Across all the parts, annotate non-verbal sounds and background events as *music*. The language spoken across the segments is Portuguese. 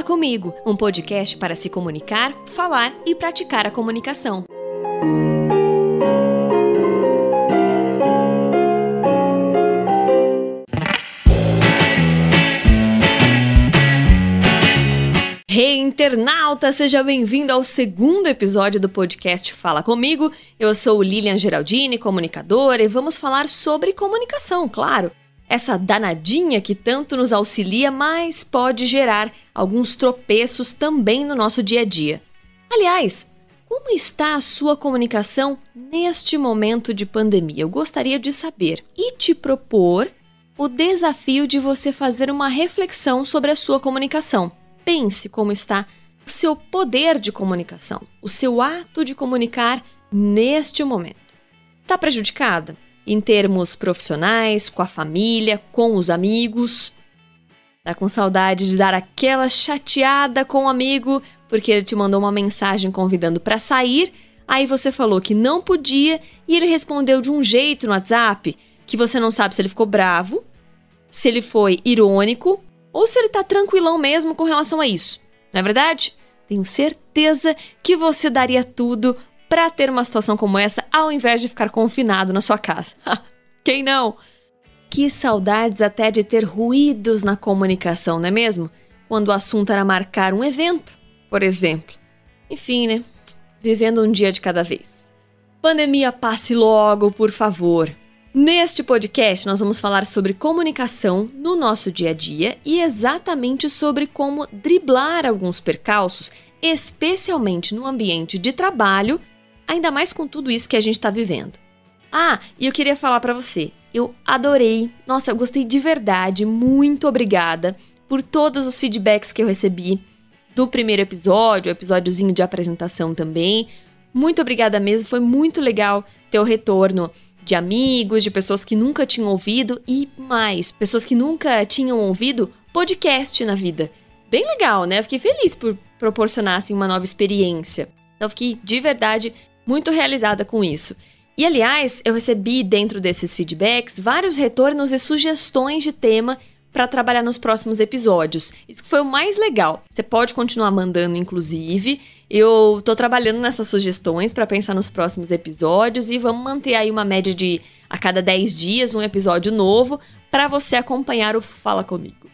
Fala Comigo, um podcast para se comunicar, falar e praticar a comunicação. Hey, internauta! Seja bem-vindo ao segundo episódio do podcast Fala Comigo. Eu sou Lilian Geraldini, comunicadora, e vamos falar sobre comunicação, claro essa danadinha que tanto nos auxilia, mas pode gerar alguns tropeços também no nosso dia a dia. Aliás, como está a sua comunicação neste momento de pandemia? Eu gostaria de saber e te propor o desafio de você fazer uma reflexão sobre a sua comunicação. Pense como está o seu poder de comunicação, o seu ato de comunicar neste momento. Está prejudicada? Em termos profissionais, com a família, com os amigos. Tá com saudade de dar aquela chateada com o um amigo porque ele te mandou uma mensagem convidando para sair, aí você falou que não podia e ele respondeu de um jeito no WhatsApp que você não sabe se ele ficou bravo, se ele foi irônico ou se ele tá tranquilão mesmo com relação a isso. Não é verdade? Tenho certeza que você daria tudo para ter uma situação como essa ao invés de ficar confinado na sua casa. *laughs* Quem não? Que saudades até de ter ruídos na comunicação, não é mesmo? Quando o assunto era marcar um evento, por exemplo. Enfim, né? Vivendo um dia de cada vez. Pandemia passe logo, por favor. Neste podcast, nós vamos falar sobre comunicação no nosso dia a dia e exatamente sobre como driblar alguns percalços, especialmente no ambiente de trabalho ainda mais com tudo isso que a gente está vivendo. Ah, e eu queria falar para você, eu adorei, nossa, eu gostei de verdade, muito obrigada por todos os feedbacks que eu recebi do primeiro episódio, episódiozinho de apresentação também. Muito obrigada mesmo, foi muito legal ter o retorno de amigos, de pessoas que nunca tinham ouvido e mais, pessoas que nunca tinham ouvido podcast na vida. Bem legal, né? fiquei feliz por proporcionar assim, uma nova experiência. Então, fiquei de verdade muito realizada com isso. E aliás, eu recebi dentro desses feedbacks vários retornos e sugestões de tema para trabalhar nos próximos episódios. Isso foi o mais legal. Você pode continuar mandando, inclusive. Eu tô trabalhando nessas sugestões para pensar nos próximos episódios e vamos manter aí uma média de a cada 10 dias um episódio novo para você acompanhar o Fala Comigo.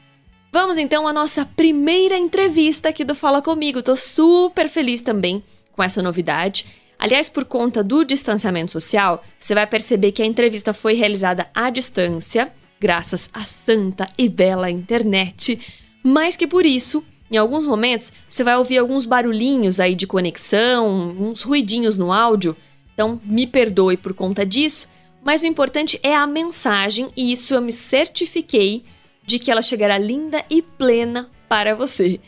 Vamos então à nossa primeira entrevista aqui do Fala Comigo. Tô super feliz também com essa novidade. Aliás, por conta do distanciamento social, você vai perceber que a entrevista foi realizada à distância, graças à santa e bela internet, mas que por isso, em alguns momentos, você vai ouvir alguns barulhinhos aí de conexão, uns ruidinhos no áudio. Então, me perdoe por conta disso, mas o importante é a mensagem e isso eu me certifiquei de que ela chegará linda e plena para você.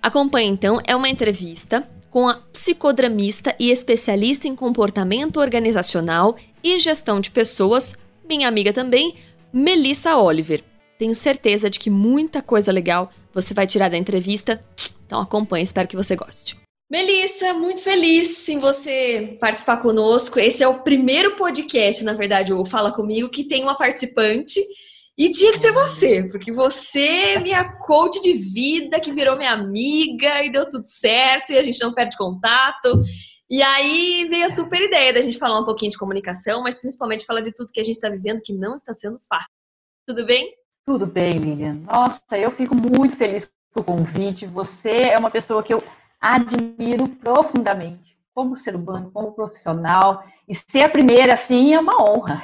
Acompanhe então, é uma entrevista com a psicodramista e especialista em comportamento organizacional e gestão de pessoas, minha amiga também, Melissa Oliver. Tenho certeza de que muita coisa legal você vai tirar da entrevista, então acompanhe, espero que você goste. Melissa, muito feliz em você participar conosco. Esse é o primeiro podcast, na verdade, o Fala Comigo, que tem uma participante e tinha que ser você, porque você é minha coach de vida, que virou minha amiga e deu tudo certo e a gente não perde contato. E aí veio a super ideia da gente falar um pouquinho de comunicação, mas principalmente falar de tudo que a gente está vivendo que não está sendo fácil. Tudo bem? Tudo bem, Lilian. Nossa, eu fico muito feliz com o convite. Você é uma pessoa que eu admiro profundamente como ser humano, como profissional. E ser a primeira, assim, é uma honra.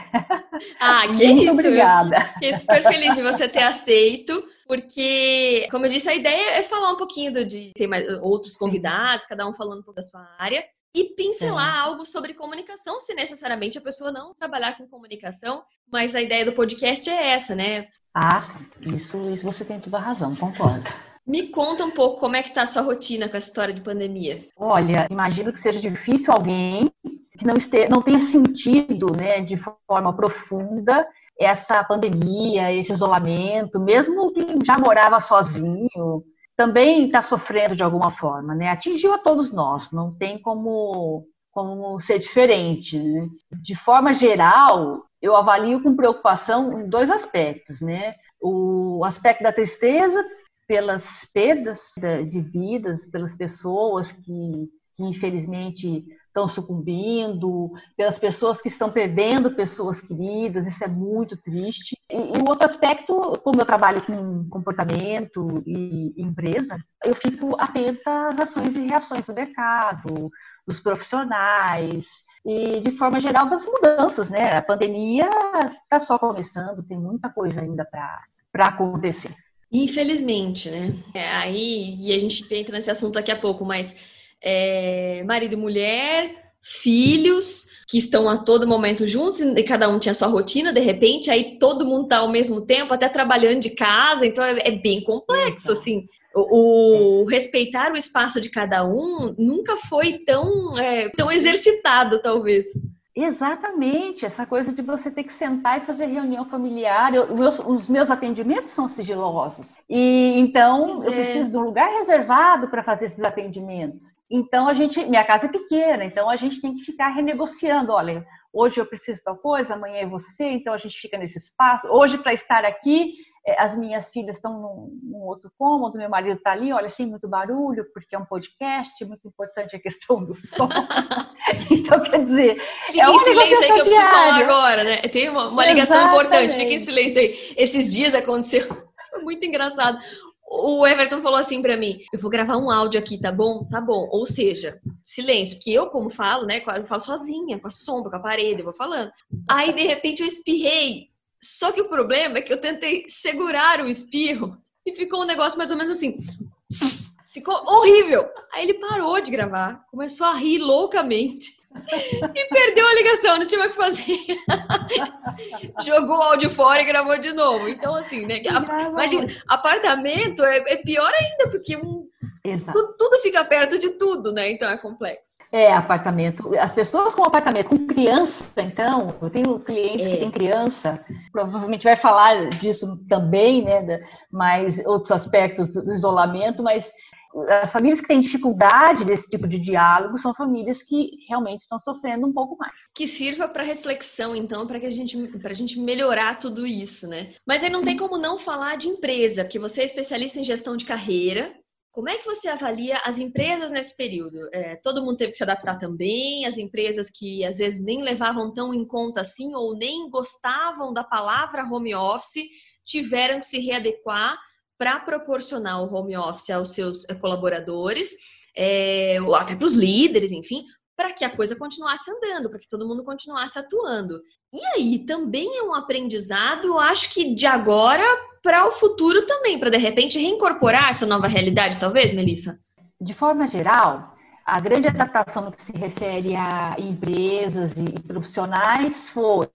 Ah, *laughs* que Muito isso! obrigada. Eu fiquei super feliz de você ter aceito, porque, como eu disse, a ideia é falar um pouquinho de ter mais, outros convidados, cada um falando um pouco da sua área. E pincelar é. algo sobre comunicação, se necessariamente a pessoa não trabalhar com comunicação, mas a ideia do podcast é essa, né? Ah, isso, isso você tem toda a razão, concordo. Me conta um pouco como é que tá a sua rotina com essa história de pandemia. Olha, imagino que seja difícil alguém que não, esteja, não tenha sentido né, de forma profunda essa pandemia, esse isolamento, mesmo quem já morava sozinho, também está sofrendo de alguma forma, né? Atingiu a todos nós, não tem como, como ser diferente. Né? De forma geral, eu avalio com preocupação dois aspectos, né? O aspecto da tristeza pelas perdas de vidas, pelas pessoas que, que infelizmente estão sucumbindo, pelas pessoas que estão perdendo pessoas queridas, isso é muito triste. E, e o outro aspecto, como eu trabalho com comportamento e empresa, eu fico atenta às ações e reações do mercado, dos profissionais e, de forma geral, das mudanças, né? A pandemia está só começando, tem muita coisa ainda para acontecer. Infelizmente, né? É, aí, e a gente entra nesse assunto daqui a pouco, mas é, marido e mulher, filhos que estão a todo momento juntos e cada um tinha sua rotina, de repente, aí todo mundo tá ao mesmo tempo, até trabalhando de casa, então é, é bem complexo, assim. O, o, respeitar o espaço de cada um nunca foi tão, é, tão exercitado, talvez. Exatamente, essa coisa de você ter que sentar e fazer reunião familiar. Eu, meus, os meus atendimentos são sigilosos. E então pois eu é. preciso de um lugar reservado para fazer esses atendimentos. Então a gente, minha casa é pequena, então a gente tem que ficar renegociando. Olha, hoje eu preciso de tal coisa, amanhã é você, então a gente fica nesse espaço. Hoje, para estar aqui, as minhas filhas estão num, num outro cômodo, meu marido está ali, olha, sem muito barulho, porque é um podcast, muito importante a questão do som. *laughs* então, quer dizer. Fique é em silêncio aí que eu preciso falar agora, né? Tem uma, uma ligação importante, fique em silêncio aí. Esses dias aconteceu. *laughs* Muito engraçado. O Everton falou assim para mim: eu vou gravar um áudio aqui, tá bom? Tá bom. Ou seja, silêncio, porque eu, como falo, né? Eu falo sozinha, com a sombra, com a parede, eu vou falando. Aí, de repente, eu espirrei só que o problema é que eu tentei segurar o espirro e ficou um negócio mais ou menos assim. Ficou horrível. Aí ele parou de gravar, começou a rir loucamente e perdeu a ligação, não tinha o que fazer. *laughs* Jogou o áudio fora e gravou de novo. Então, assim, né? Imagina, apartamento é, é pior ainda, porque um Exato. Tudo fica perto de tudo, né? Então é complexo. É, apartamento. As pessoas com apartamento, com criança, então, eu tenho clientes é. que têm criança, provavelmente vai falar disso também, né? Mas outros aspectos do isolamento, mas as famílias que têm dificuldade desse tipo de diálogo são famílias que realmente estão sofrendo um pouco mais. Que sirva para reflexão, então, para que a gente, para a gente melhorar tudo isso, né? Mas aí não tem como não falar de empresa, porque você é especialista em gestão de carreira, como é que você avalia as empresas nesse período? É, todo mundo teve que se adaptar também, as empresas que às vezes nem levavam tão em conta assim ou nem gostavam da palavra home office tiveram que se readequar para proporcionar o home office aos seus é, colaboradores, é, ou até para os líderes, enfim, para que a coisa continuasse andando, para que todo mundo continuasse atuando. E aí também é um aprendizado, acho que de agora para o futuro também, para de repente reincorporar essa nova realidade, talvez, Melissa? De forma geral, a grande adaptação no que se refere a empresas e profissionais foi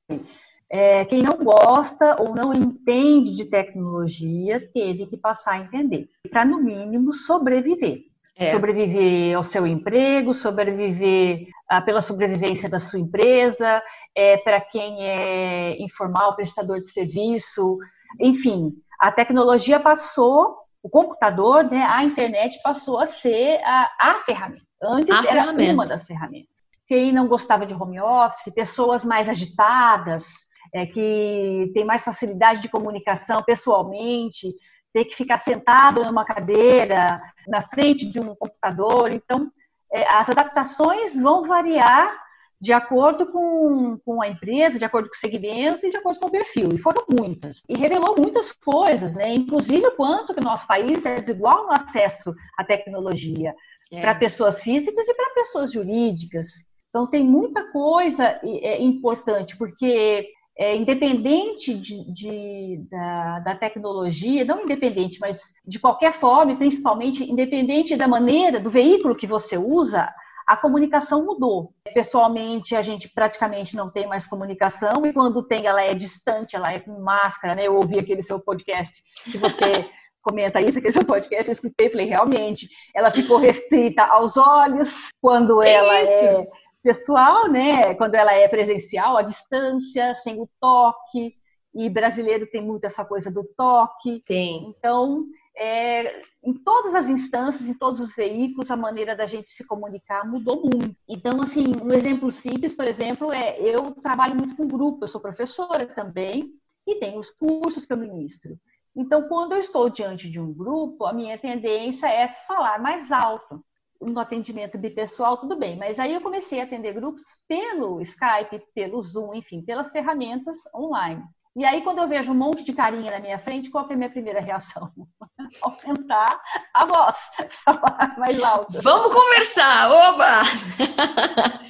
é, quem não gosta ou não entende de tecnologia teve que passar a entender, para no mínimo sobreviver. É. Sobreviver ao seu emprego, sobreviver ah, pela sobrevivência da sua empresa, é, para quem é informal, prestador de serviço, enfim, a tecnologia passou, o computador, né, a internet passou a ser a, a ferramenta. Antes a era ferramenta. uma das ferramentas. Quem não gostava de home office, pessoas mais agitadas, é, que tem mais facilidade de comunicação pessoalmente, ter que ficar sentado numa cadeira, na frente de um computador. Então, é, as adaptações vão variar de acordo com, com a empresa, de acordo com o segmento e de acordo com o perfil. E foram muitas. E revelou muitas coisas, né? Inclusive o quanto que o nosso país é desigual no acesso à tecnologia é. para pessoas físicas e para pessoas jurídicas. Então tem muita coisa é, importante, porque é, independente de, de da, da, tecnologia, não independente, mas de qualquer forma, principalmente independente da maneira, do veículo que você usa, a comunicação mudou. Pessoalmente, a gente praticamente não tem mais comunicação e quando tem, ela é distante, ela é com máscara, né? Eu ouvi aquele seu podcast que você *laughs* comenta isso, aquele seu podcast, eu escutei falei, realmente, ela ficou restrita aos olhos quando é ela isso. é pessoal, né? Quando ela é presencial, à distância, sem o toque. E brasileiro tem muito essa coisa do toque. Tem. Então, é, em todas as instâncias, em todos os veículos, a maneira da gente se comunicar mudou muito. Então, assim, um exemplo simples, por exemplo, é eu trabalho muito com grupo, eu sou professora também e tenho os cursos que eu ministro. Então, quando eu estou diante de um grupo, a minha tendência é falar mais alto. No atendimento bipessoal, tudo bem, mas aí eu comecei a atender grupos pelo Skype, pelo Zoom, enfim, pelas ferramentas online. E aí, quando eu vejo um monte de carinha na minha frente, qual é a minha primeira reação? *laughs* Aumentar a voz, *laughs* falar mais alto. Vamos conversar, oba! *laughs*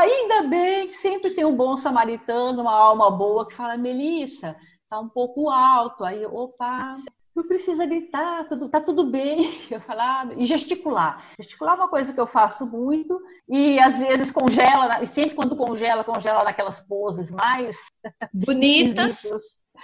Ainda bem que sempre tem um bom samaritano, uma alma boa que fala, Melissa, tá um pouco alto. Aí, opa, não precisa gritar, tudo, tá tudo bem. *laughs* Eu falar e gesticular. Gesticular é uma coisa que eu faço muito e às vezes congela, e sempre quando congela, congela naquelas poses mais bonitas.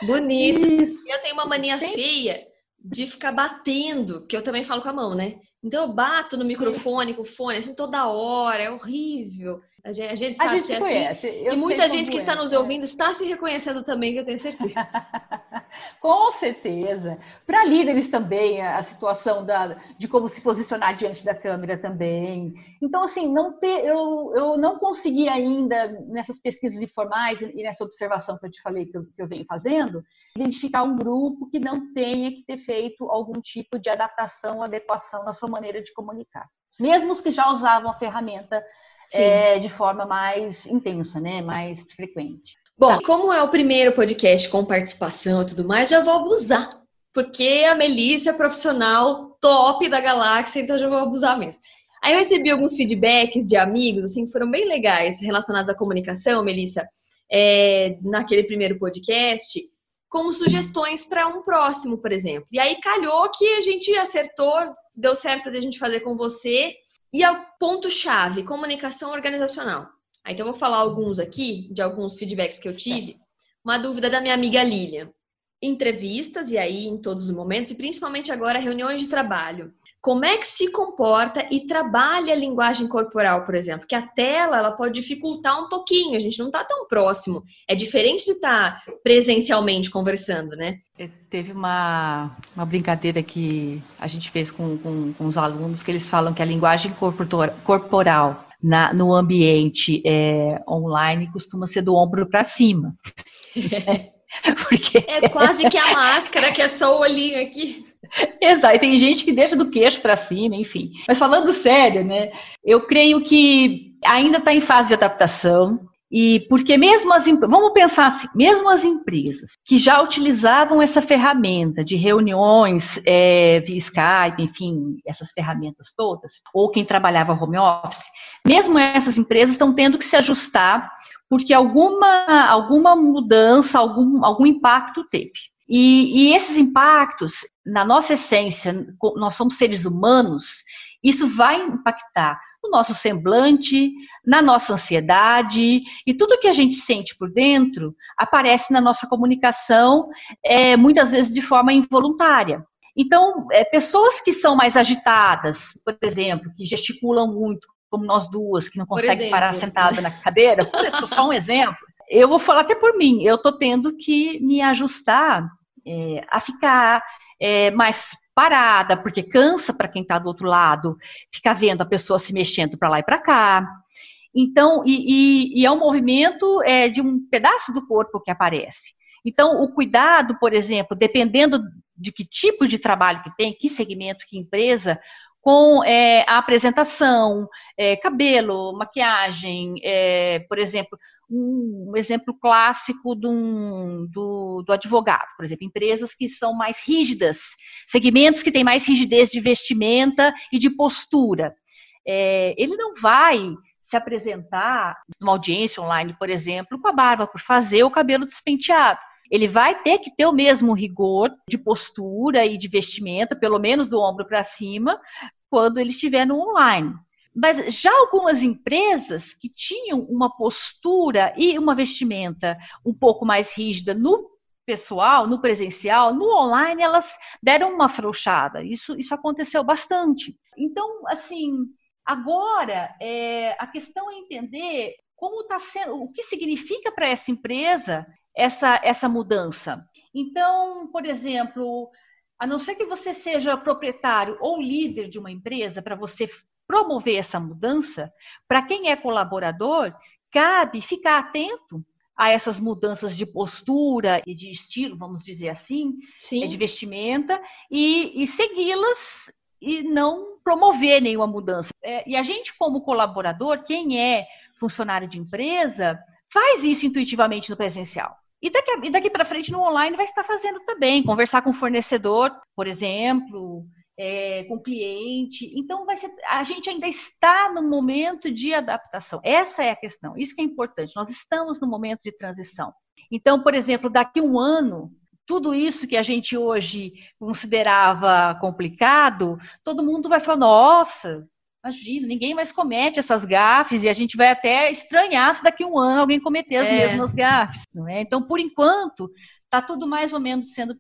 Bonitas. E eu tenho uma mania sempre... feia de ficar batendo, que eu também falo com a mão, né? Então eu bato no microfone com o fone assim toda hora, é horrível. A gente, a gente sabe a gente que é assim. conhece. assim. Eu e muita gente que é. está nos ouvindo está se reconhecendo também, que eu tenho certeza. *laughs* com certeza. Para líderes também, a situação da, de como se posicionar diante da câmera também. Então, assim, não ter, eu, eu não consegui ainda, nessas pesquisas informais e nessa observação que eu te falei que eu, que eu venho fazendo, identificar um grupo que não tenha que ter feito algum tipo de adaptação, adequação na sua maneira de comunicar. Mesmo os que já usavam a ferramenta é, de forma mais intensa, né? Mais frequente. Bom, tá. como é o primeiro podcast com participação e tudo mais, já vou abusar. Porque a Melissa é profissional top da galáxia, então já vou abusar mesmo. Aí eu recebi alguns feedbacks de amigos, assim, que foram bem legais, relacionados à comunicação, Melissa, é, naquele primeiro podcast, como sugestões para um próximo, por exemplo. E aí calhou que a gente acertou, deu certo de a gente fazer com você. E é o ponto-chave, comunicação organizacional. Então, eu vou falar alguns aqui, de alguns feedbacks que eu tive. Uma dúvida da minha amiga Lilian. Entrevistas, e aí em todos os momentos, e principalmente agora reuniões de trabalho. Como é que se comporta e trabalha a linguagem corporal, por exemplo? Que a tela ela pode dificultar um pouquinho, a gente não está tão próximo. É diferente de estar tá presencialmente conversando, né? É, teve uma, uma brincadeira que a gente fez com, com, com os alunos, que eles falam que a linguagem corporal na, no ambiente é, online costuma ser do ombro para cima. *laughs* *laughs* Porque... É quase que a máscara, que é só o olhinho aqui. *laughs* Exato, e tem gente que deixa do queixo para cima, enfim. Mas falando sério, né? Eu creio que ainda está em fase de adaptação. E porque mesmo as vamos pensar assim, mesmo as empresas que já utilizavam essa ferramenta de reuniões é, via Skype, enfim, essas ferramentas todas, ou quem trabalhava home office, mesmo essas empresas estão tendo que se ajustar porque alguma, alguma mudança, algum, algum impacto teve. E, e esses impactos, na nossa essência, nós somos seres humanos, isso vai impactar no nosso semblante, na nossa ansiedade, e tudo que a gente sente por dentro aparece na nossa comunicação, é, muitas vezes de forma involuntária. Então, é, pessoas que são mais agitadas, por exemplo, que gesticulam muito, como nós duas, que não conseguem parar sentada na cadeira, por isso, só um exemplo. Eu vou falar até por mim, eu estou tendo que me ajustar é, a ficar é, mais parada, porque cansa para quem está do outro lado, ficar vendo a pessoa se mexendo para lá e para cá. Então, e, e, e, é um movimento é, de um pedaço do corpo que aparece. Então, o cuidado, por exemplo, dependendo de que tipo de trabalho que tem, que segmento, que empresa, com é, a apresentação, é, cabelo, maquiagem, é, por exemplo, um, exemplo clássico do, do, do, advogado, por exemplo, empresas que são mais rígidas, segmentos que têm mais rigidez de vestimenta e de postura. É, ele não vai se apresentar numa audiência online, por exemplo, com a barba por fazer o cabelo despenteado ele vai ter que ter o mesmo rigor de postura e de vestimenta, pelo menos do ombro para cima, quando ele estiver no online. Mas já algumas empresas que tinham uma postura e uma vestimenta um pouco mais rígida no pessoal, no presencial, no online, elas deram uma afrouxada. Isso, isso aconteceu bastante. Então, assim, agora é, a questão é entender como está sendo, o que significa para essa empresa essa, essa mudança. Então, por exemplo, a não ser que você seja proprietário ou líder de uma empresa, para você promover essa mudança, para quem é colaborador, cabe ficar atento a essas mudanças de postura e de estilo, vamos dizer assim, Sim. de vestimenta, e, e segui-las e não promover nenhuma mudança. É, e a gente, como colaborador, quem é funcionário de empresa, faz isso intuitivamente no presencial. E daqui, daqui para frente no online vai estar fazendo também, conversar com o fornecedor, por exemplo, é, com o cliente. Então ser, a gente ainda está no momento de adaptação. Essa é a questão. Isso que é importante. Nós estamos no momento de transição. Então, por exemplo, daqui um ano, tudo isso que a gente hoje considerava complicado, todo mundo vai falar: nossa, imagina, ninguém mais comete essas gafes e a gente vai até estranhar se daqui a um ano alguém cometer as é. mesmas gafes. Não é? Então, por enquanto, está tudo mais ou menos sendo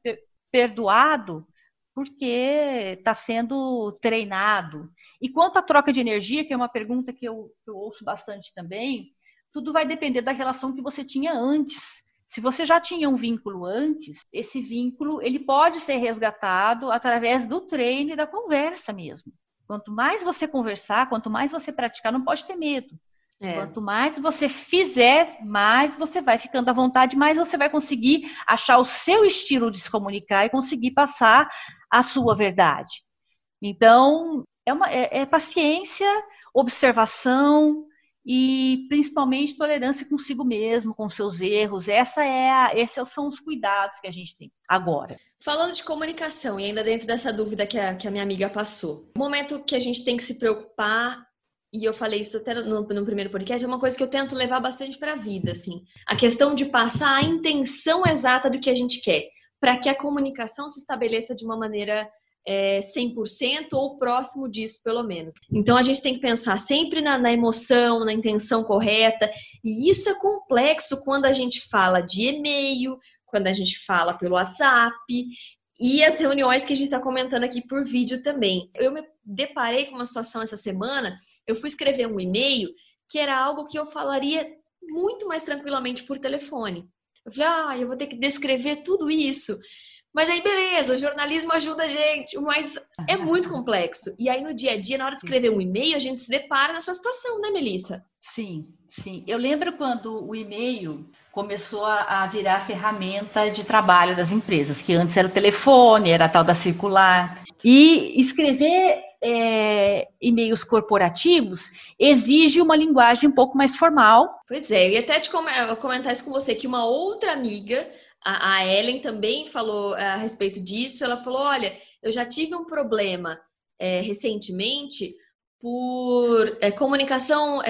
perdoado porque está sendo treinado. E quanto à troca de energia, que é uma pergunta que eu, que eu ouço bastante também, tudo vai depender da relação que você tinha antes. Se você já tinha um vínculo antes, esse vínculo ele pode ser resgatado através do treino e da conversa mesmo. Quanto mais você conversar, quanto mais você praticar, não pode ter medo. É. Quanto mais você fizer, mais você vai ficando à vontade, mais você vai conseguir achar o seu estilo de se comunicar e conseguir passar a sua verdade. Então, é, uma, é, é paciência, observação, e principalmente tolerância consigo mesmo, com seus erros. Essa é a, esses são os cuidados que a gente tem agora. Falando de comunicação, e ainda dentro dessa dúvida que a, que a minha amiga passou, o momento que a gente tem que se preocupar, e eu falei isso até no, no primeiro podcast, é uma coisa que eu tento levar bastante para a vida, assim. A questão de passar a intenção exata do que a gente quer, para que a comunicação se estabeleça de uma maneira é, 100% ou próximo disso, pelo menos. Então a gente tem que pensar sempre na, na, emoção, na intenção correta, e isso é complexo quando a gente fala de e-mail, quando a gente fala pelo WhatsApp. E as reuniões que a gente está comentando aqui por vídeo também. Eu me deparei com uma situação essa semana. Eu fui escrever um e-mail que era algo que eu falaria muito mais tranquilamente por telefone. Eu falei, ah, eu vou ter que descrever tudo isso. Mas aí, beleza, o jornalismo ajuda a gente, mas é muito *laughs* complexo. E aí, no dia a dia, na hora de escrever um e-mail, a gente se depara nessa situação, né, Melissa? Sim, sim. Eu lembro quando o e-mail começou a, virar ferramenta de trabalho das empresas, que antes era o telefone, era a tal da circular. E escrever é, e-mails corporativos exige uma linguagem um pouco mais formal. Pois é, eu ia até te comentar isso com você, que uma outra amiga a, a Ellen também falou é, a respeito disso. Ela falou: olha, eu já tive um problema é, recentemente por é, comunicação,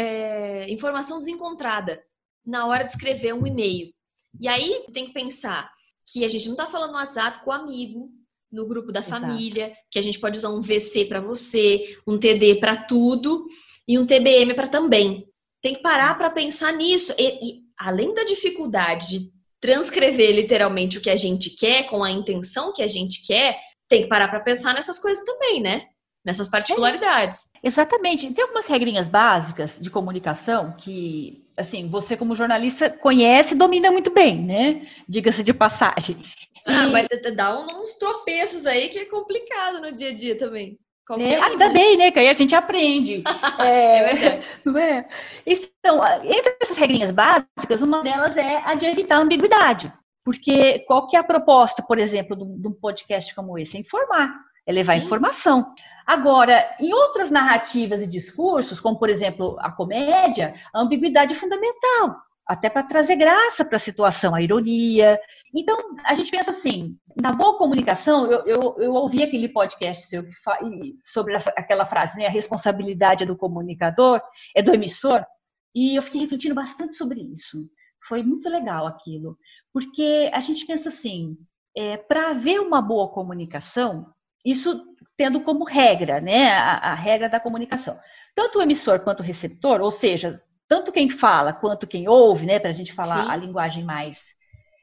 informação desencontrada na hora de escrever um e-mail. E aí tem que pensar que a gente não está falando no WhatsApp com o amigo, no grupo da Exato. família, que a gente pode usar um VC para você, um TD para tudo e um TBM para também. Tem que parar para pensar nisso. E, e, além da dificuldade de transcrever literalmente o que a gente quer, com a intenção que a gente quer, tem que parar para pensar nessas coisas também, né? Nessas particularidades. É, exatamente. Tem algumas regrinhas básicas de comunicação que, assim, você como jornalista conhece e domina muito bem, né? Diga-se de passagem. Ah, mas você dá uns tropeços aí que é complicado no dia a dia também. É, ainda bem, né? Que aí a gente aprende. *laughs* é, é, verdade. *laughs* É? Então, entre essas regrinhas básicas, uma delas é a de evitar a ambiguidade. Porque qual que é a proposta, por exemplo, de um podcast como esse? É informar, é levar Sim. informação. Agora, em outras narrativas e discursos, como por exemplo a comédia, a ambiguidade é fundamental até para trazer graça para a situação, a ironia. Então, a gente pensa assim, na boa comunicação, eu, eu, eu ouvi aquele podcast seu sobre essa, aquela frase, né? A responsabilidade é do comunicador, é do emissor, e eu fiquei refletindo bastante sobre isso. Foi muito legal aquilo, porque a gente pensa assim, é, para haver uma boa comunicação, isso tendo como regra, né, a, a regra da comunicação. Tanto o emissor quanto o receptor, ou seja, tanto quem fala quanto quem ouve, né, para a gente falar Sim. a linguagem mais,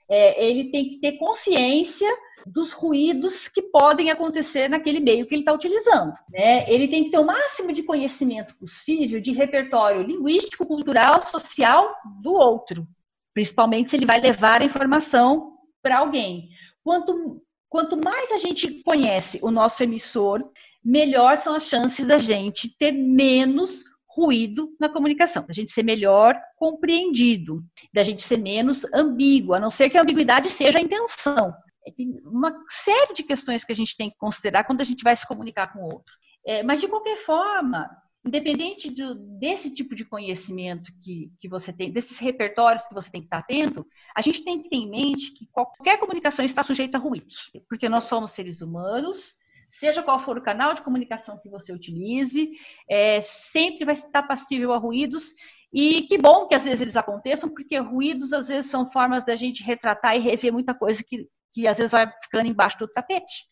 é, ele tem que ter consciência dos ruídos que podem acontecer naquele meio que ele está utilizando. Né? Ele tem que ter o máximo de conhecimento possível de repertório linguístico, cultural, social do outro, principalmente se ele vai levar a informação para alguém. Quanto, quanto mais a gente conhece o nosso emissor, melhor são as chances da gente ter menos ruído na comunicação, da gente ser melhor compreendido, da gente ser menos ambíguo, a não ser que a ambiguidade seja a intenção. É, tem uma série de questões que a gente tem que considerar quando a gente vai se comunicar com o outro. É, mas, de qualquer forma, independente do, desse tipo de conhecimento que, que você tem, desses repertórios que você tem que estar atento, a gente tem que ter em mente que qualquer comunicação está sujeita a ruídos, porque nós somos seres humanos, seja qual for o canal de comunicação que você utilize, é, sempre vai estar passível a ruídos. E que bom que às vezes eles aconteçam, porque ruídos às vezes são formas da gente retratar e rever muita coisa que, que às vezes vai ficando embaixo do tapete.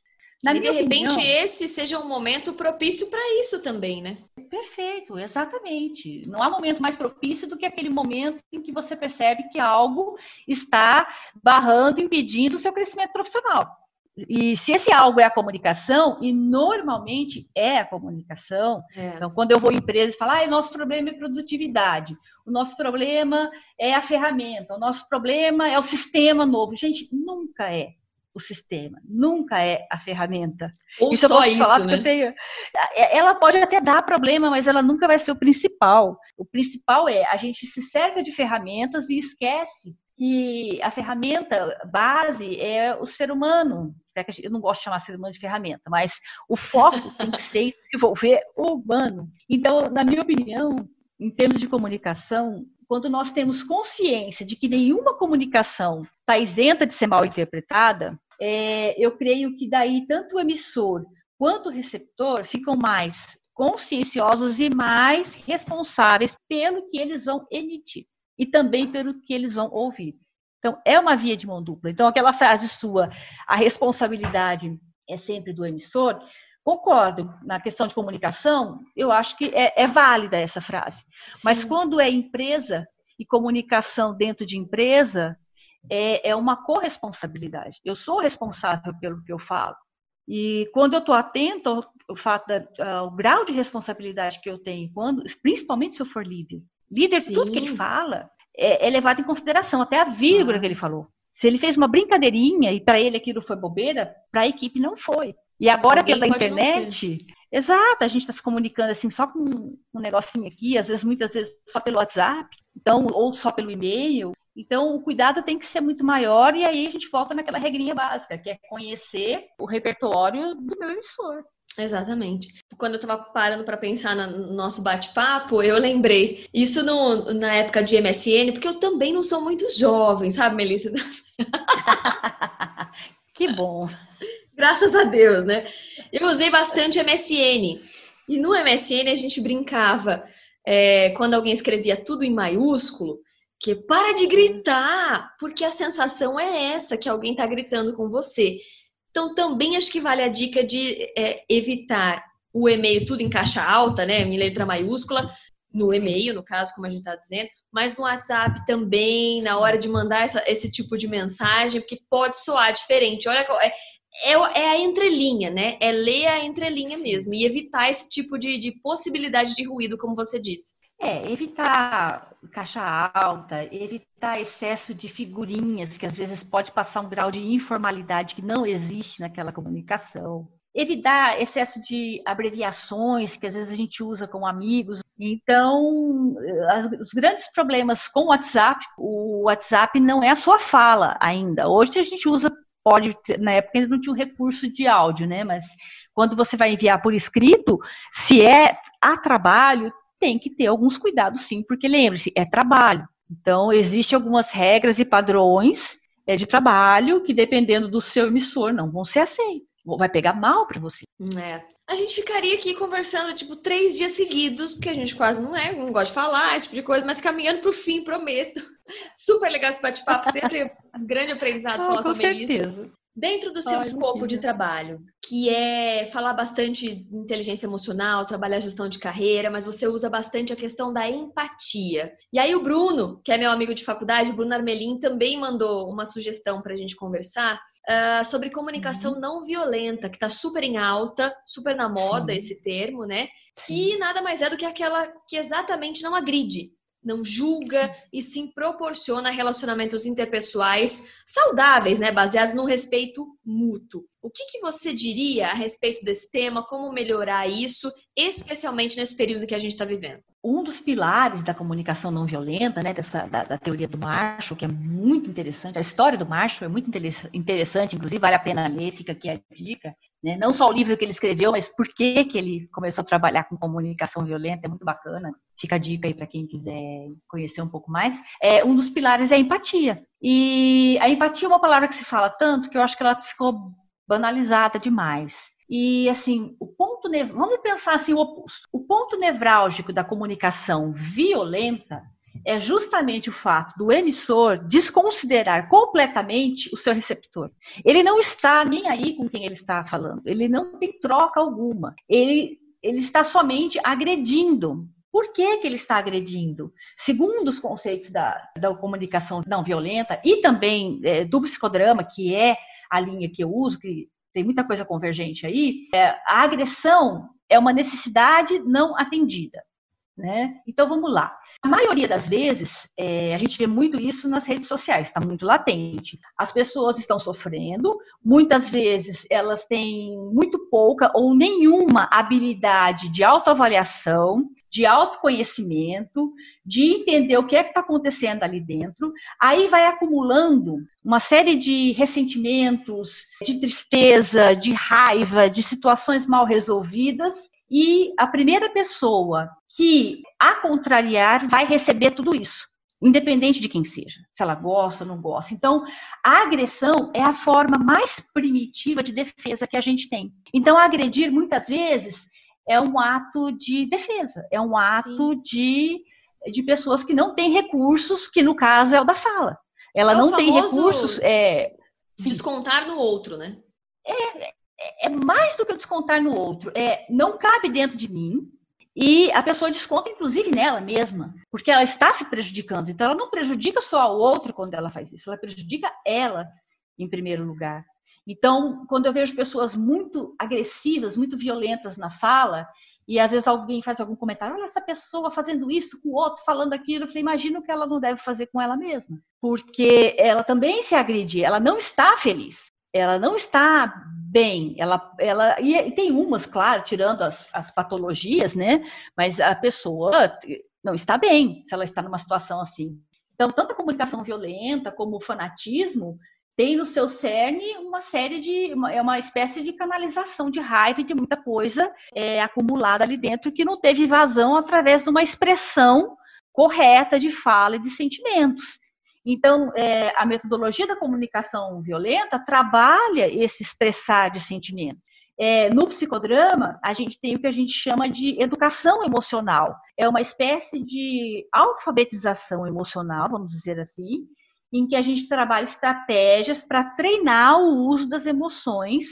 Na e de repente opinião, esse seja um momento propício para isso também, né? Perfeito, exatamente. Não há momento mais propício do que aquele momento em que você percebe que algo está barrando, impedindo o seu crescimento profissional. E se esse algo é a comunicação, e normalmente é a comunicação, é. então quando eu vou em empresa e falo, ah, o nosso problema é produtividade, o nosso problema é a ferramenta, o nosso problema é o sistema novo. Gente, nunca é o sistema, nunca é a ferramenta. Ou isso só isso, né? Tenho, é, ela pode até dar problema, mas ela nunca vai ser o principal. O principal é a gente se serve de ferramentas e esquece que a ferramenta base é o ser humano. Eu não gosto de chamar ser humano de ferramenta, mas o foco tem que ser desenvolver o humano. Então, na minha opinião, em termos de comunicação, quando nós temos consciência de que nenhuma comunicação está isenta de ser mal interpretada, é, eu creio que daí tanto o emissor quanto o receptor ficam mais conscienciosos e mais responsáveis pelo que eles vão emitir e também pelo que eles vão ouvir. Então, é uma via de mão dupla. Então, aquela frase sua, a responsabilidade é sempre do emissor, concordo. Na questão de comunicação, eu acho que é, é válida essa frase. Sim. Mas quando é empresa e comunicação dentro de empresa, é, é uma corresponsabilidade. Eu sou responsável pelo que eu falo. E quando eu estou atento ao, ao fato da, ao grau de responsabilidade que eu tenho, quando, principalmente se eu for líder, Líder, Sim. tudo que ele fala é, é, levado em consideração, até a vírgula ah. que ele falou. Se ele fez uma brincadeirinha e para ele aquilo foi bobeira, para a equipe não foi. E agora Alguém pela internet, exato, a gente está se comunicando assim só com um negocinho aqui, às vezes, muitas vezes só pelo WhatsApp, então, ou só pelo e-mail. Então, o cuidado tem que ser muito maior, e aí a gente volta naquela regrinha básica, que é conhecer o repertório do meu emissor. Exatamente. Quando eu estava parando para pensar no nosso bate-papo, eu lembrei isso no, na época de MSN, porque eu também não sou muito jovem, sabe, Melissa? *laughs* que bom. Graças a Deus, né? Eu usei bastante MSN. E no MSN a gente brincava, é, quando alguém escrevia tudo em maiúsculo, que para de gritar, porque a sensação é essa, que alguém está gritando com você. Então, também acho que vale a dica de é, evitar o e-mail tudo em caixa alta, né, em letra maiúscula, no e-mail, no caso, como a gente está dizendo, mas no WhatsApp também, na hora de mandar essa, esse tipo de mensagem, porque pode soar diferente. Olha, é, é, é, a entrelinha, né? É ler a entrelinha mesmo e evitar esse tipo de, de possibilidade de ruído, como você disse. É, evitar caixa alta, evitar excesso de figurinhas, que às vezes pode passar um grau de informalidade que não existe naquela comunicação. Evitar excesso de abreviações, que às vezes a gente usa com amigos. Então, as, os grandes problemas com o WhatsApp, o WhatsApp não é a sua fala ainda. Hoje a gente usa, pode, na época ainda não tinha o recurso de áudio, né? Mas quando você vai enviar por escrito, se é a trabalho, tem que ter alguns cuidados sim, porque lembre-se, é trabalho. Então, existem algumas regras e padrões é, de trabalho que, dependendo do seu emissor, não vão ser aceitos. Vai pegar mal para você. É. A gente ficaria aqui conversando, tipo, três dias seguidos, porque a gente quase não é, não gosta de falar, esse tipo de coisa, mas caminhando para o fim, prometo. *laughs* Super legal esse bate-papo, sempre um grande aprendizado ah, falar com, com a Melissa. Dentro do seu escopo de trabalho, que é falar bastante de inteligência emocional, trabalhar gestão de carreira, mas você usa bastante a questão da empatia. E aí o Bruno, que é meu amigo de faculdade, o Bruno Armelin, também mandou uma sugestão para a gente conversar uh, sobre comunicação uhum. não violenta, que está super em alta, super na moda Sim. esse termo, né? Que nada mais é do que aquela que exatamente não agride, não julga e sim proporciona relacionamentos interpessoais saudáveis, né, baseados no respeito mútuo. O que, que você diria a respeito desse tema? Como melhorar isso especialmente nesse período que a gente está vivendo? Um dos pilares da comunicação não violenta, né, dessa, da, da, teoria do Marshall, que é muito interessante, a história do Marshall é muito interessante, inclusive vale a pena ler, fica aqui a dica, né, não só o livro que ele escreveu, mas por que, que ele começou a trabalhar com comunicação violenta, é muito bacana, fica a dica aí para quem quiser conhecer um pouco mais. É, um dos pilares é a empatia, e a empatia é uma palavra que se fala tanto que eu acho que ela ficou banalizada demais. E assim, o ponto vamos pensar assim o oposto. O ponto nevrálgico da comunicação violenta é justamente o fato do emissor desconsiderar completamente o seu receptor. Ele não está nem aí com quem ele está falando, ele não tem troca alguma. Ele, ele está somente agredindo. Por que, que ele está agredindo? Segundo os conceitos da, da comunicação não violenta e também é, do psicodrama, que é a linha que eu uso, que tem muita coisa convergente aí, é, a agressão é uma necessidade não atendida. Né? Então vamos lá. A maioria das vezes, é, a gente vê muito isso nas redes sociais, está muito latente. As pessoas estão sofrendo, muitas vezes elas têm muito pouca ou nenhuma habilidade de autoavaliação, de autoconhecimento, de entender o que é que está acontecendo ali dentro. Aí vai acumulando uma série de ressentimentos, de tristeza, de raiva, de situações mal resolvidas. E a primeira pessoa que a contrariar vai receber tudo isso, independente de quem seja, se ela gosta ou não gosta. Então, a agressão é a forma mais primitiva de defesa que a gente tem. Então, agredir muitas vezes é um ato de defesa, é um ato de, de pessoas que não têm recursos, que no caso é o da fala. Ela é não tem recursos. É, descontar no outro, né? É, é, mais do que descontar no outro. É não cabe dentro de mim, e a pessoa desconta, inclusive, nela mesma, porque ela está se prejudicando. Então, ela não prejudica só o outro quando ela faz isso, ela prejudica ela em primeiro lugar. Então, quando eu vejo pessoas muito agressivas, muito violentas na fala, e às vezes alguém faz algum comentário, olha essa pessoa fazendo isso com o outro, falando aquilo, eu falei, imagino que ela não deve fazer com ela mesma, porque ela também se agride, ela não está feliz, ela não está bem, ela, ela e tem umas, claro, tirando as, as patologias, né? Mas a pessoa não está bem se ela está numa situação assim. Então, tanto a comunicação violenta como o fanatismo tem no seu cerne uma série de. É uma espécie de canalização de raiva e de muita coisa é, acumulada ali dentro que não teve vazão através de uma expressão correta de fala e de sentimentos. Então, é, a metodologia da comunicação violenta trabalha esse expressar de sentimentos. É, no psicodrama, a gente tem o que a gente chama de educação emocional. É uma espécie de alfabetização emocional, vamos dizer assim, em que a gente trabalha estratégias para treinar o uso das emoções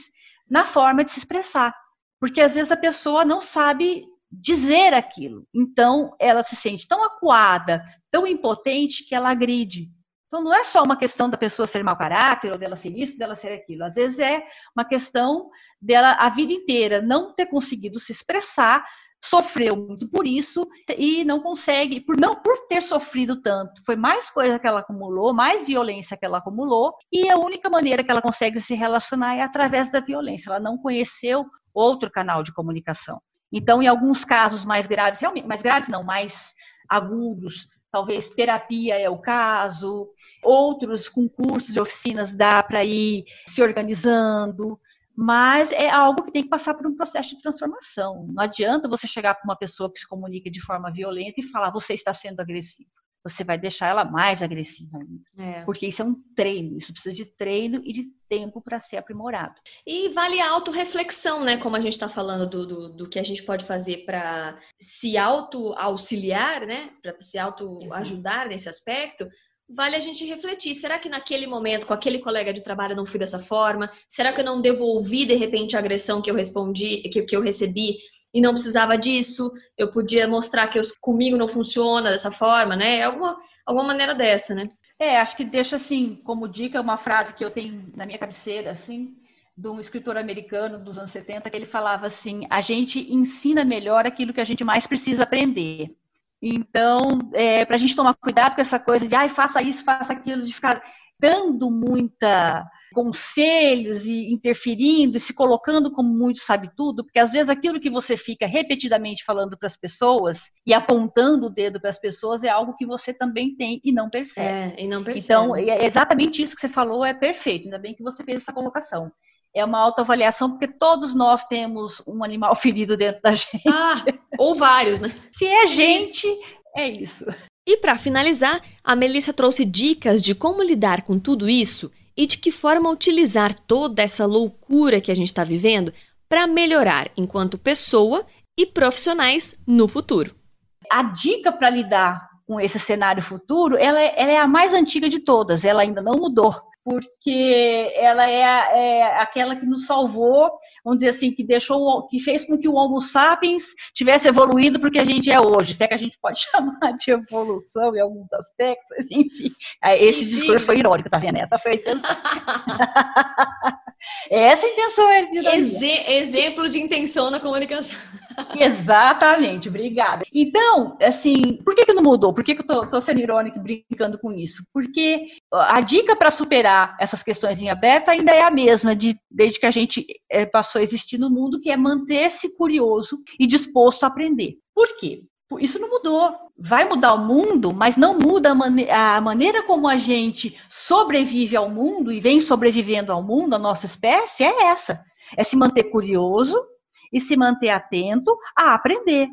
na forma de se expressar. Porque às vezes a pessoa não sabe dizer aquilo. Então, ela se sente tão acuada, tão impotente, que ela agride. Então, não é só uma questão da pessoa ser mau caráter, ou dela ser isso, dela ser aquilo. Às vezes é uma questão dela, a vida inteira, não ter conseguido se expressar sofreu muito por isso e não consegue, por não por ter sofrido tanto, foi mais coisa que ela acumulou, mais violência que ela acumulou, e a única maneira que ela consegue se relacionar é através da violência. Ela não conheceu outro canal de comunicação. Então, em alguns casos mais graves, realmente, mais graves não, mais agudos, talvez terapia é o caso, outros concursos e oficinas dá para ir se organizando, mas é algo que tem que passar por um processo de transformação. Não adianta você chegar para uma pessoa que se comunica de forma violenta e falar você está sendo agressivo. Você vai deixar ela mais agressiva ainda. É. Porque isso é um treino, isso precisa de treino e de tempo para ser aprimorado. E vale a autorreflexão, né? Como a gente está falando do, do, do, que a gente pode fazer para se auto-auxiliar, né? Para se auto-ajudar nesse aspecto vale a gente refletir. Será que naquele momento, com aquele colega de trabalho, eu não fui dessa forma? Será que eu não devolvi, de repente, a agressão que eu respondi, que, que eu recebi e não precisava disso? Eu podia mostrar que eu, comigo não funciona dessa forma, né? É alguma, alguma maneira dessa, né? É, acho que deixa assim, como dica, uma frase que eu tenho na minha cabeceira, assim, de um escritor americano dos anos 70, que ele falava assim: a gente ensina melhor aquilo que a gente mais precisa aprender. Então, é, para a gente tomar cuidado com essa coisa de, ai, faça isso, faça aquilo, de ficar dando muita conselhos e interferindo e se colocando como muito sabe tudo, porque às vezes aquilo que você fica repetidamente falando para as pessoas e apontando o dedo para as pessoas é algo que você também tem e não percebe. É, e não percebe. Então, é exatamente isso que você falou é perfeito. Ainda bem que você fez essa colocação é uma autoavaliação, porque todos nós temos um animal *laughs* ferido dentro da gente. Ah, ou vários, né? Se é gente, é isso. E para finalizar, a Melissa trouxe dicas de como lidar com tudo isso e de que forma utilizar toda essa loucura que a gente está vivendo para melhorar enquanto pessoa e profissionais no futuro. A dica para lidar com esse cenário futuro, ela é, ela é a mais antiga de todas, ela ainda não mudou porque ela é, é, aquela que nos salvou, vamos dizer assim, que deixou, que fez com que o Homo sapiens tivesse evoluído porque a gente é hoje, se é que a gente pode *laughs* chamar de evolução em alguns aspectos, enfim. Esse discurso foi irônico, tá vendo? Essa foi a intenção. *laughs* Essa intenção é Exe Exemplo de intenção na comunicação. *laughs* Exatamente, obrigada. Então, assim, por que, que não mudou? Por que, que eu tô, tô sendo irônico brincando com isso? Porque a dica para superar essas questões em aberto ainda é a mesma de, desde que a gente é, passou a existir no mundo, que é manter-se curioso e disposto a aprender. Por quê? Isso não mudou. Vai mudar o mundo, mas não muda a, mane a, maneira como a gente sobrevive ao mundo e vem sobrevivendo ao mundo, a nossa espécie, é essa. É se manter curioso, e se manter atento a aprender.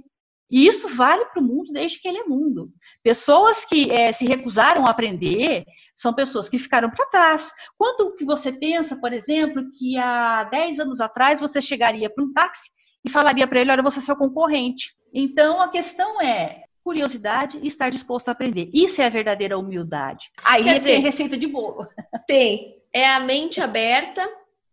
E isso vale para o mundo desde que ele é mundo. Pessoas que é, se recusaram a aprender são pessoas que ficaram para trás. Quanto que você pensa, por exemplo, que há 10 anos atrás você chegaria para um táxi e falaria para ele, olha, você é seu concorrente. Então, a questão é curiosidade e estar disposto a aprender. Isso é a verdadeira humildade. Aí Quer dizer, tem receita de bolo. Tem. É a mente aberta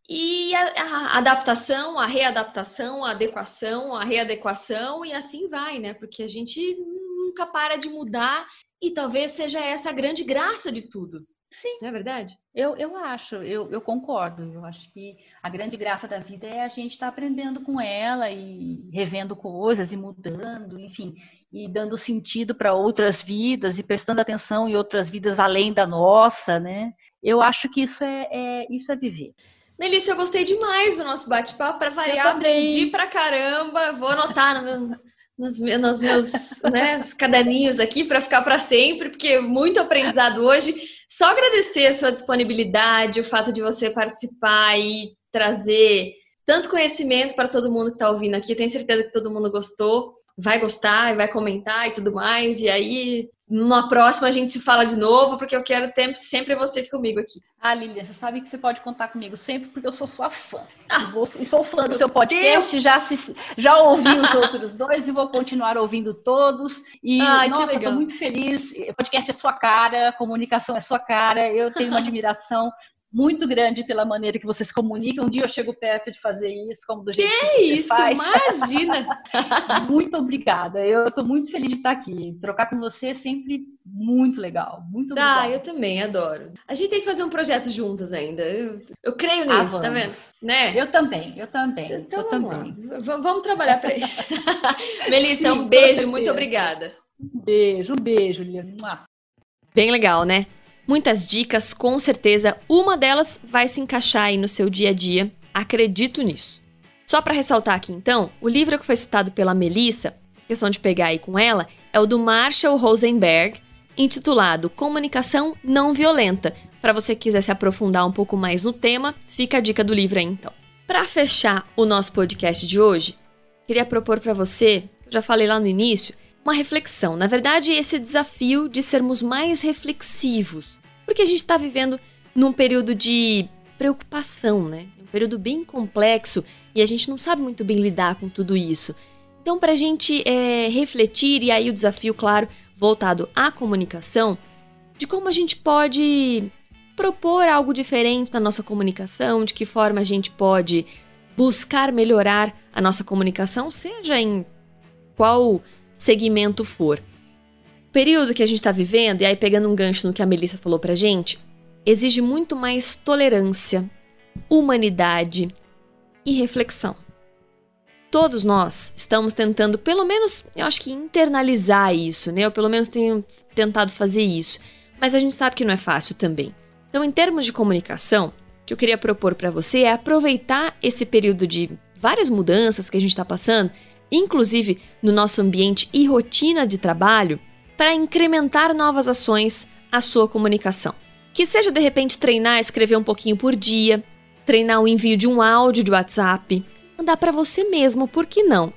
e a, a, adaptação, a readaptação, a adequação, a readequação e assim vai, né? Porque a gente nunca para de mudar e talvez seja essa a grande graça de tudo. Sim. Não é verdade? Eu, eu acho, eu, eu concordo. Eu acho que a grande graça da vida é a gente estar tá aprendendo com ela e revendo coisas e mudando, enfim, e dando sentido para outras vidas e prestando atenção em outras vidas além da nossa, né? Eu acho que isso é, é isso é viver. Melissa, eu gostei demais do nosso bate-papo. Para variar, aprendi pra caramba. Vou anotar no meu, nos, nos meus né, caderninhos aqui para ficar para sempre, porque muito aprendizado hoje. Só agradecer a sua disponibilidade, o fato de você participar e trazer tanto conhecimento para todo mundo que está ouvindo aqui. Eu tenho certeza que todo mundo gostou, vai gostar, vai comentar e tudo mais. E aí numa próxima a gente se fala de novo, porque eu quero ter sempre você comigo aqui. Ah, Lilian, você sabe que você pode contar comigo sempre, porque eu sou sua fã. Ah, e sou fã do seu podcast, já, se, já ouvi os outros dois e vou continuar ouvindo todos. E, Ai, nossa, estou muito feliz. O podcast é sua cara, comunicação é sua cara. Eu tenho uma admiração muito grande pela maneira que você se comunica. Um dia eu chego perto de fazer isso, como do jeito que, que isso, faz. imagina! *laughs* muito obrigada. Eu estou muito feliz de estar aqui. Trocar com você é sempre muito legal. Muito obrigada. Ah, eu também adoro. A gente tem que fazer um projeto juntas ainda. Eu, eu creio ah, nisso, ah, tá vendo? Né? Eu também, eu também. Então, eu vamos também. Lá. Vamos trabalhar para isso. *laughs* Melissa, um beijo, muito obrigada. Um beijo, um beijo, Liana. Bem legal, né? Muitas dicas, com certeza, uma delas vai se encaixar aí no seu dia a dia, acredito nisso. Só para ressaltar aqui então, o livro que foi citado pela Melissa, questão de pegar aí com ela, é o do Marshall Rosenberg, intitulado Comunicação Não Violenta. Para você que quiser se aprofundar um pouco mais no tema, fica a dica do livro aí então. Para fechar o nosso podcast de hoje, queria propor para você, eu já falei lá no início, uma reflexão. Na verdade, esse desafio de sermos mais reflexivos, porque a gente está vivendo num período de preocupação, né? Um período bem complexo e a gente não sabe muito bem lidar com tudo isso. Então, para a gente é, refletir, e aí o desafio, claro, voltado à comunicação, de como a gente pode propor algo diferente na nossa comunicação, de que forma a gente pode buscar melhorar a nossa comunicação, seja em qual segmento for. O período que a gente está vivendo, e aí pegando um gancho no que a Melissa falou pra gente, exige muito mais tolerância, humanidade e reflexão. Todos nós estamos tentando, pelo menos, eu acho que internalizar isso, né? Eu pelo menos tenho tentado fazer isso. Mas a gente sabe que não é fácil também. Então, em termos de comunicação, que eu queria propor para você é aproveitar esse período de várias mudanças que a gente está passando, inclusive no nosso ambiente e rotina de trabalho, para incrementar novas ações à sua comunicação. Que seja de repente treinar, escrever um pouquinho por dia, treinar o envio de um áudio de WhatsApp, mandar para você mesmo, por que não?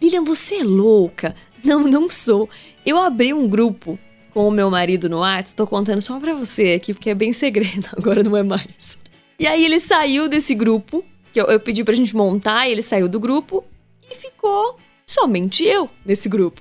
Lilian, você é louca? *laughs* Não, não sou. Eu abri um grupo com o meu marido no WhatsApp, tô contando só pra você aqui, porque é bem segredo, *laughs* agora não é mais. E aí ele saiu desse grupo, que eu, eu pedi pra gente montar, ele saiu do grupo e ficou somente eu nesse grupo.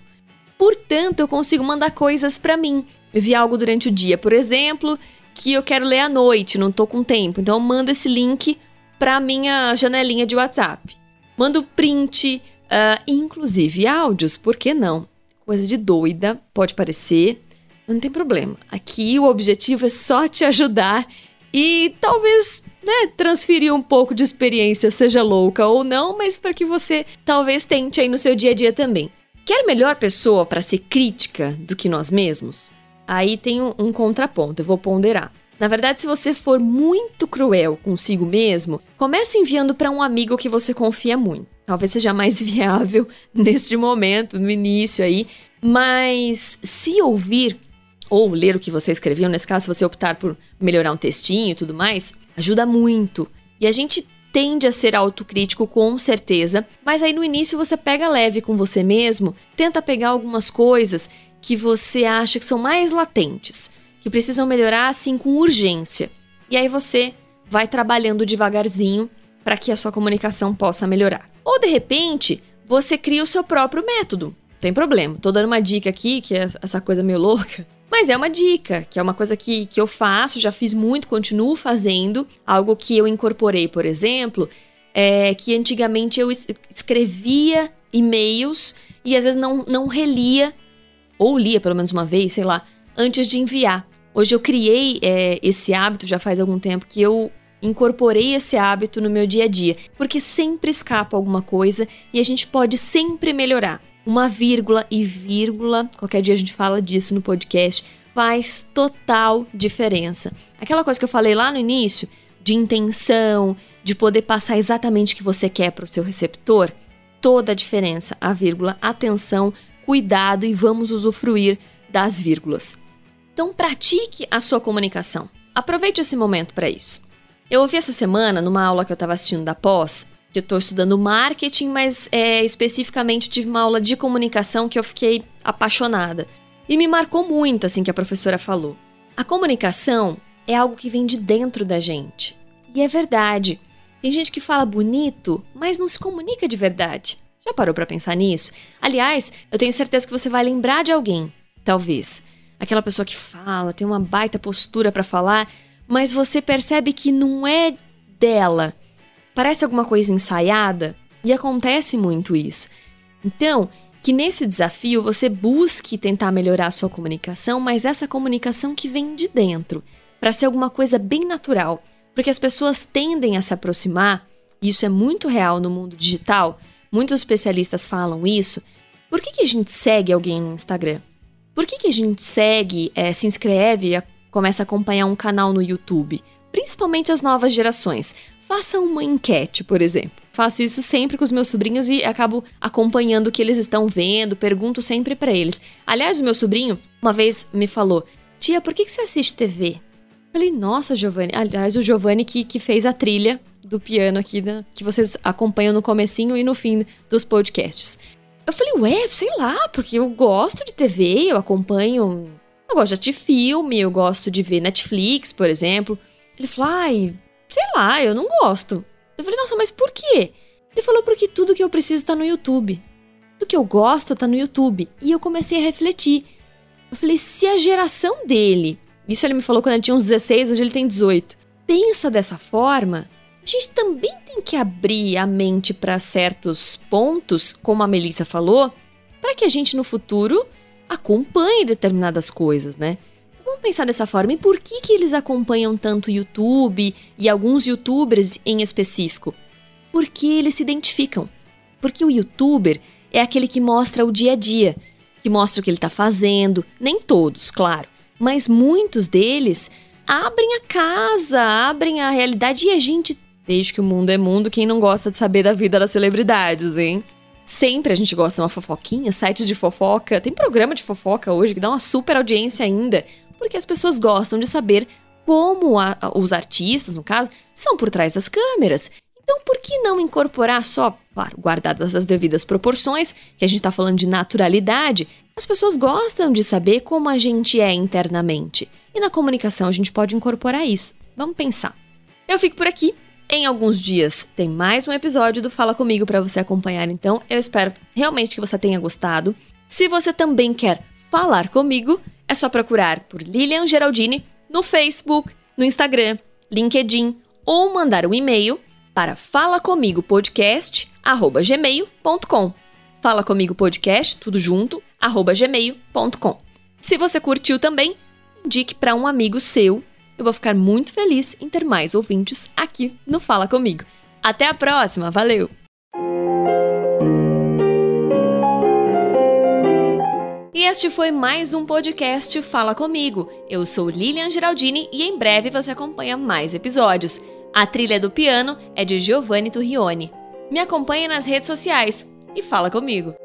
Portanto, eu consigo mandar coisas para mim. Eu vi algo durante o dia, por exemplo, que eu quero ler à noite, não tô com tempo. Então eu mando esse link pra minha janelinha de WhatsApp. Mando print, uh, inclusive áudios, por que não? Coisa de doida, pode parecer, mas não tem problema. Aqui o objetivo é só te ajudar e talvez né, transferir um pouco de experiência, seja louca ou não, mas para que você talvez tente aí no seu dia a dia também. Quer melhor pessoa para ser crítica do que nós mesmos? Aí tem um, um contraponto, eu vou ponderar. Na verdade, se você for muito cruel consigo mesmo, comece enviando para um amigo que você confia muito. Talvez seja mais *laughs* viável neste momento, no início aí, mas se ouvir ou ler o que você escreveu, nesse caso, se você optar por melhorar um textinho e tudo mais, ajuda muito. E a gente tende a ser autocrítico com certeza, mas aí no início você pega leve com você mesmo, tenta pegar algumas coisas que você acha que são mais latentes, que precisam melhorar assim com urgência. E aí você vai trabalhando devagarzinho para que a sua comunicação possa melhorar. Ou de repente, você cria o seu próprio método. Não tem problema. Tô dando uma dica aqui, que é essa coisa meio louca, mas é uma dica, que é uma coisa que, que eu faço, já fiz muito, continuo fazendo. Algo que eu incorporei, por exemplo, é que antigamente eu escrevia e-mails e às vezes não, não relia, ou lia pelo menos uma vez, sei lá, antes de enviar. Hoje eu criei é, esse hábito já faz algum tempo que eu incorporei esse hábito no meu dia a dia, porque sempre escapa alguma coisa e a gente pode sempre melhorar uma vírgula e vírgula, qualquer dia a gente fala disso no podcast, faz total diferença. Aquela coisa que eu falei lá no início, de intenção, de poder passar exatamente o que você quer para o seu receptor, toda a diferença. A vírgula, atenção, cuidado e vamos usufruir das vírgulas. Então pratique a sua comunicação. Aproveite esse momento para isso. Eu ouvi essa semana, numa aula que eu estava assistindo da pós, eu estou estudando marketing, mas é, especificamente tive uma aula de comunicação que eu fiquei apaixonada. E me marcou muito, assim, que a professora falou. A comunicação é algo que vem de dentro da gente. E é verdade. Tem gente que fala bonito, mas não se comunica de verdade. Já parou para pensar nisso? Aliás, eu tenho certeza que você vai lembrar de alguém, talvez. Aquela pessoa que fala, tem uma baita postura para falar, mas você percebe que não é dela Parece alguma coisa ensaiada? E acontece muito isso. Então, que nesse desafio você busque tentar melhorar a sua comunicação, mas essa comunicação que vem de dentro, para ser alguma coisa bem natural. Porque as pessoas tendem a se aproximar, e isso é muito real no mundo digital, muitos especialistas falam isso. Por que, que a gente segue alguém no Instagram? Por que, que a gente segue, é, se inscreve, e começa a acompanhar um canal no YouTube? Principalmente as novas gerações. Faça uma enquete, por exemplo. Faço isso sempre com os meus sobrinhos e acabo acompanhando o que eles estão vendo, pergunto sempre para eles. Aliás, o meu sobrinho uma vez me falou: Tia, por que, que você assiste TV? Eu falei, nossa, Giovanni. Aliás, o Giovanni que, que fez a trilha do piano aqui, né, que vocês acompanham no comecinho e no fim dos podcasts. Eu falei, ué, sei lá, porque eu gosto de TV, eu acompanho. Eu gosto de filme, eu gosto de ver Netflix, por exemplo. Ele falou, ai, sei lá, eu não gosto. Eu falei, nossa, mas por quê? Ele falou, porque tudo que eu preciso tá no YouTube. Tudo que eu gosto tá no YouTube. E eu comecei a refletir. Eu falei, se a geração dele, isso ele me falou quando ele tinha uns 16, hoje ele tem 18, pensa dessa forma, a gente também tem que abrir a mente para certos pontos, como a Melissa falou, para que a gente no futuro acompanhe determinadas coisas, né? Vamos pensar dessa forma. E por que, que eles acompanham tanto o YouTube e alguns youtubers em específico? Porque eles se identificam. Porque o youtuber é aquele que mostra o dia a dia, que mostra o que ele está fazendo. Nem todos, claro, mas muitos deles abrem a casa, abrem a realidade e a gente, desde que o mundo é mundo, quem não gosta de saber da vida das celebridades, hein? Sempre a gente gosta de uma fofoquinha, sites de fofoca, tem programa de fofoca hoje que dá uma super audiência ainda, porque as pessoas gostam de saber como a, os artistas, no caso, são por trás das câmeras. Então, por que não incorporar só, claro, guardadas as devidas proporções, que a gente está falando de naturalidade? As pessoas gostam de saber como a gente é internamente. E na comunicação a gente pode incorporar isso. Vamos pensar. Eu fico por aqui. Em alguns dias tem mais um episódio do Fala Comigo para você acompanhar, então eu espero realmente que você tenha gostado. Se você também quer falar comigo, é só procurar por Lilian Geraldini no Facebook, no Instagram, LinkedIn ou mandar um e-mail para falacomigopodcast@gmail.com. Fala comigo podcast, tudo junto, gmail.com. Se você curtiu também, indique para um amigo seu. Eu vou ficar muito feliz em ter mais ouvintes aqui no Fala Comigo. Até a próxima, valeu! E este foi mais um podcast Fala Comigo. Eu sou Lilian Geraldini e em breve você acompanha mais episódios. A trilha do piano é de Giovanni Turrione. Me acompanhe nas redes sociais e fala comigo.